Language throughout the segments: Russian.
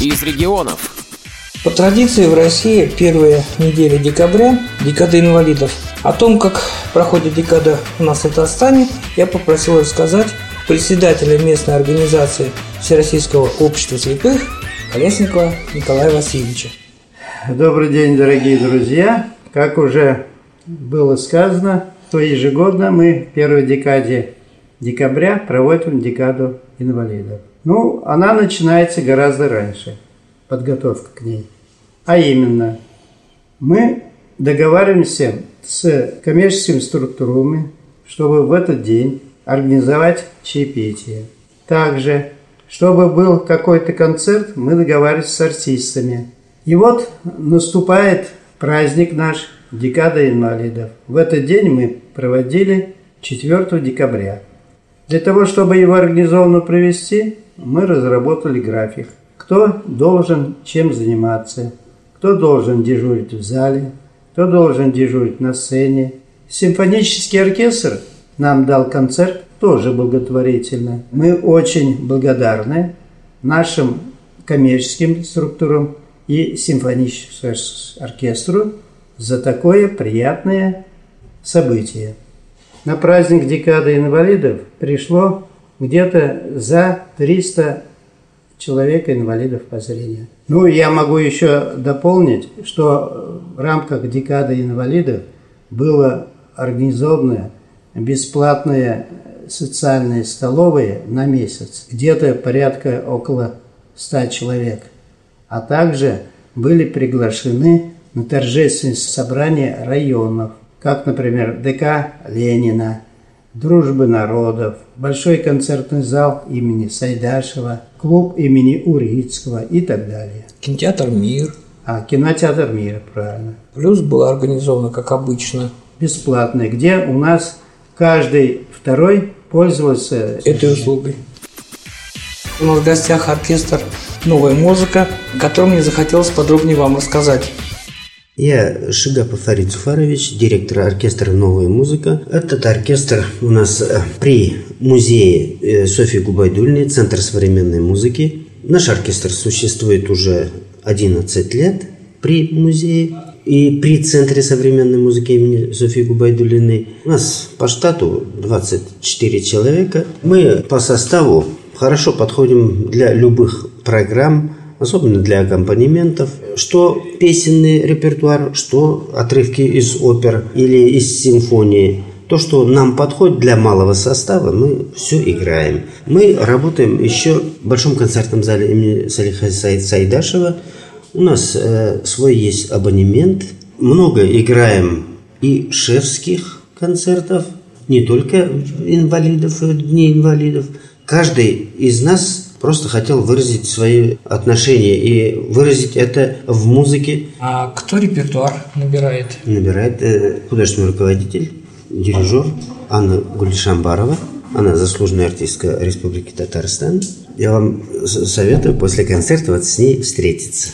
из регионов. По традиции в России первая неделя декабря – декада инвалидов. О том, как проходит декада у нас в Татарстане, я попросил рассказать председателя местной организации Всероссийского общества слепых Колесникова Николая Васильевича. Добрый день, дорогие друзья! Как уже было сказано, то ежегодно мы в первой декаде декабря проводим декаду инвалидов. Ну, она начинается гораздо раньше, подготовка к ней. А именно, мы договариваемся с коммерческими структурами, чтобы в этот день организовать чаепитие. Также, чтобы был какой-то концерт, мы договариваемся с артистами. И вот наступает праздник наш, декада инвалидов. В этот день мы проводили 4 декабря. Для того, чтобы его организованно провести, мы разработали график. Кто должен чем заниматься, кто должен дежурить в зале, кто должен дежурить на сцене. Симфонический оркестр нам дал концерт тоже благотворительно. Мы очень благодарны нашим коммерческим структурам и симфоническому оркестру за такое приятное событие. На праздник декады инвалидов пришло где-то за 300 человек инвалидов по зрению. Ну, я могу еще дополнить, что в рамках декады инвалидов было организовано бесплатные социальные столовые на месяц, где-то порядка около 100 человек. А также были приглашены на торжественные собрания районов, как, например, ДК Ленина, Дружбы народов, Большой концертный зал имени Сайдашева, клуб имени Урицкого и так далее. Кинотеатр «Мир». А, кинотеатр «Мир», правильно. Плюс было организовано, как обычно. Бесплатный, где у нас каждый второй пользовался этой услугой. У нас в гостях оркестр «Новая музыка», о котором мне захотелось подробнее вам рассказать. Я Шигапов Фарид Суфарович, директор оркестра «Новая музыка». Этот оркестр у нас э, при музее э, Софьи Губайдульной, Центр современной музыки. Наш оркестр существует уже 11 лет при музее и при Центре современной музыки имени Софьи Губайдулиной. У нас по штату 24 человека. Мы по составу хорошо подходим для любых программ, особенно для аккомпанементов, что песенный репертуар, что отрывки из опер или из симфонии. То, что нам подходит для малого состава, мы все играем. Мы работаем еще в Большом концертном зале имени Салиха Сайдашева. У нас э, свой есть абонемент. Много играем и шефских концертов, не только инвалидов и дни инвалидов. Каждый из нас просто хотел выразить свои отношения и выразить это в музыке. А кто репертуар набирает? Набирает э, художественный руководитель, дирижер Анна Гулишамбарова. Она заслуженная артистка Республики Татарстан. Я вам советую после концерта вот с ней встретиться.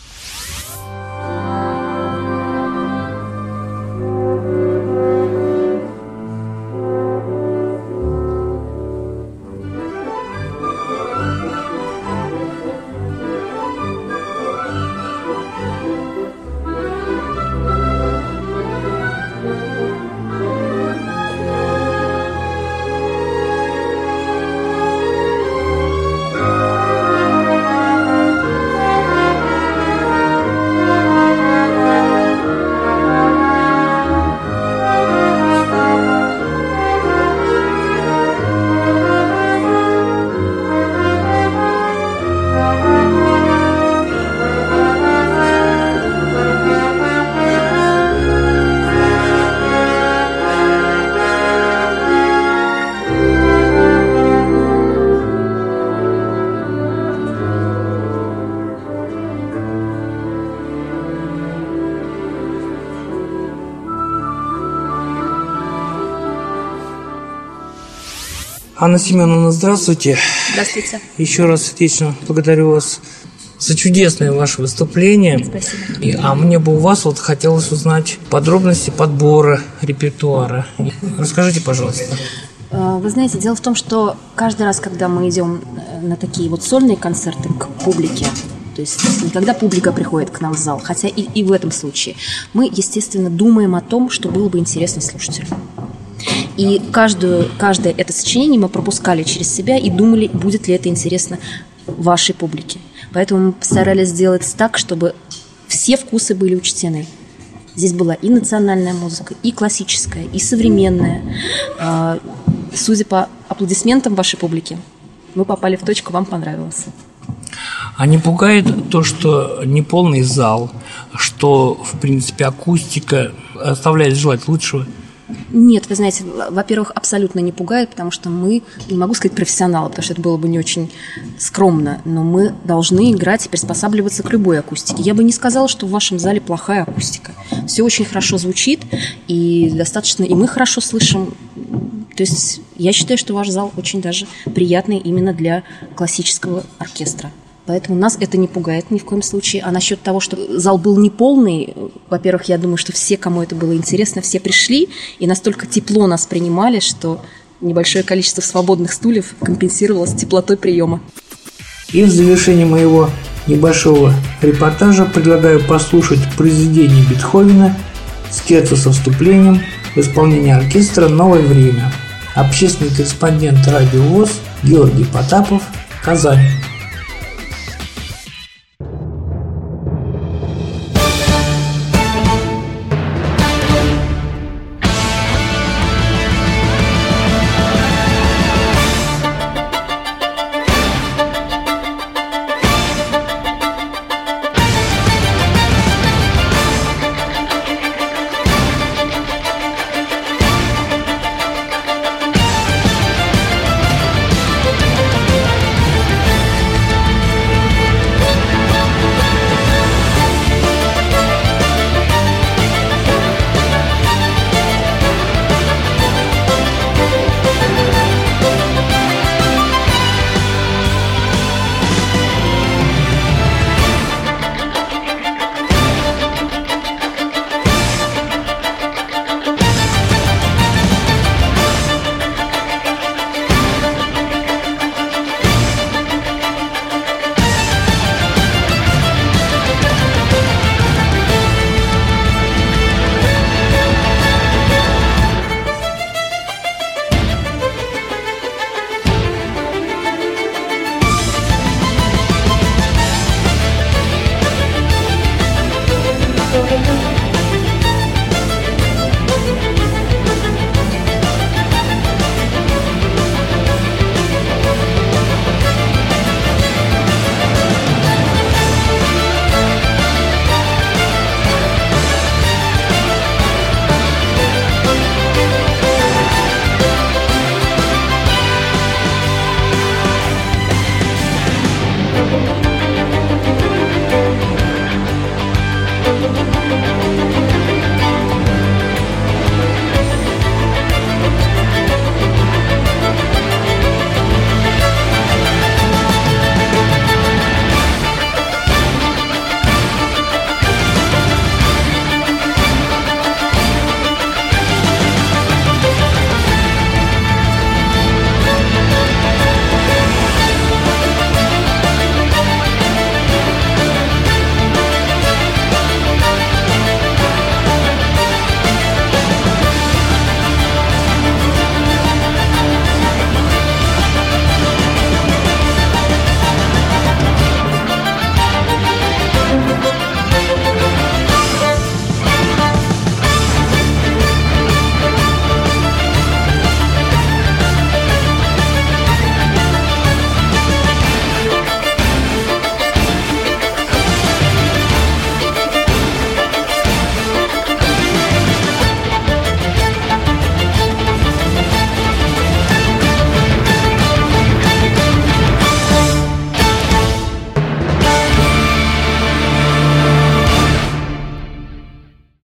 Анна Семеновна, здравствуйте. Здравствуйте. Еще раз сердечно благодарю вас за чудесное ваше выступление. Спасибо. И, а мне бы у вас вот хотелось узнать подробности подбора репертуара. Расскажите, пожалуйста. Э, вы знаете, дело в том, что каждый раз, когда мы идем э, на такие вот сольные концерты к публике, То есть не когда публика приходит к нам в зал, хотя и, и в этом случае. Мы, естественно, думаем о том, что было бы интересно слушателю. И каждую, каждое это сочинение мы пропускали через себя и думали, будет ли это интересно вашей публике. Поэтому мы постарались сделать так, чтобы все вкусы были учтены. Здесь была и национальная музыка, и классическая, и современная. А, судя по аплодисментам вашей публики, мы попали в точку, вам понравилось. А не пугает то, что не полный зал, что, в принципе, акустика оставляет желать лучшего? Нет, вы знаете, во-первых, абсолютно не пугает, потому что мы, не могу сказать профессионалы, потому что это было бы не очень скромно, но мы должны играть и приспосабливаться к любой акустике. Я бы не сказала, что в вашем зале плохая акустика. Все очень хорошо звучит, и достаточно, и мы хорошо слышим. То есть я считаю, что ваш зал очень даже приятный именно для классического оркестра. Поэтому нас это не пугает ни в коем случае. А насчет того, что зал был неполный, во-первых, я думаю, что все, кому это было интересно, все пришли и настолько тепло нас принимали, что небольшое количество свободных стульев компенсировалось теплотой приема. И в завершении моего небольшого репортажа предлагаю послушать произведение Бетховена «Скетса со вступлением» в исполнении оркестра «Новое время». Общественный корреспондент радио ВОЗ Георгий Потапов, Казань.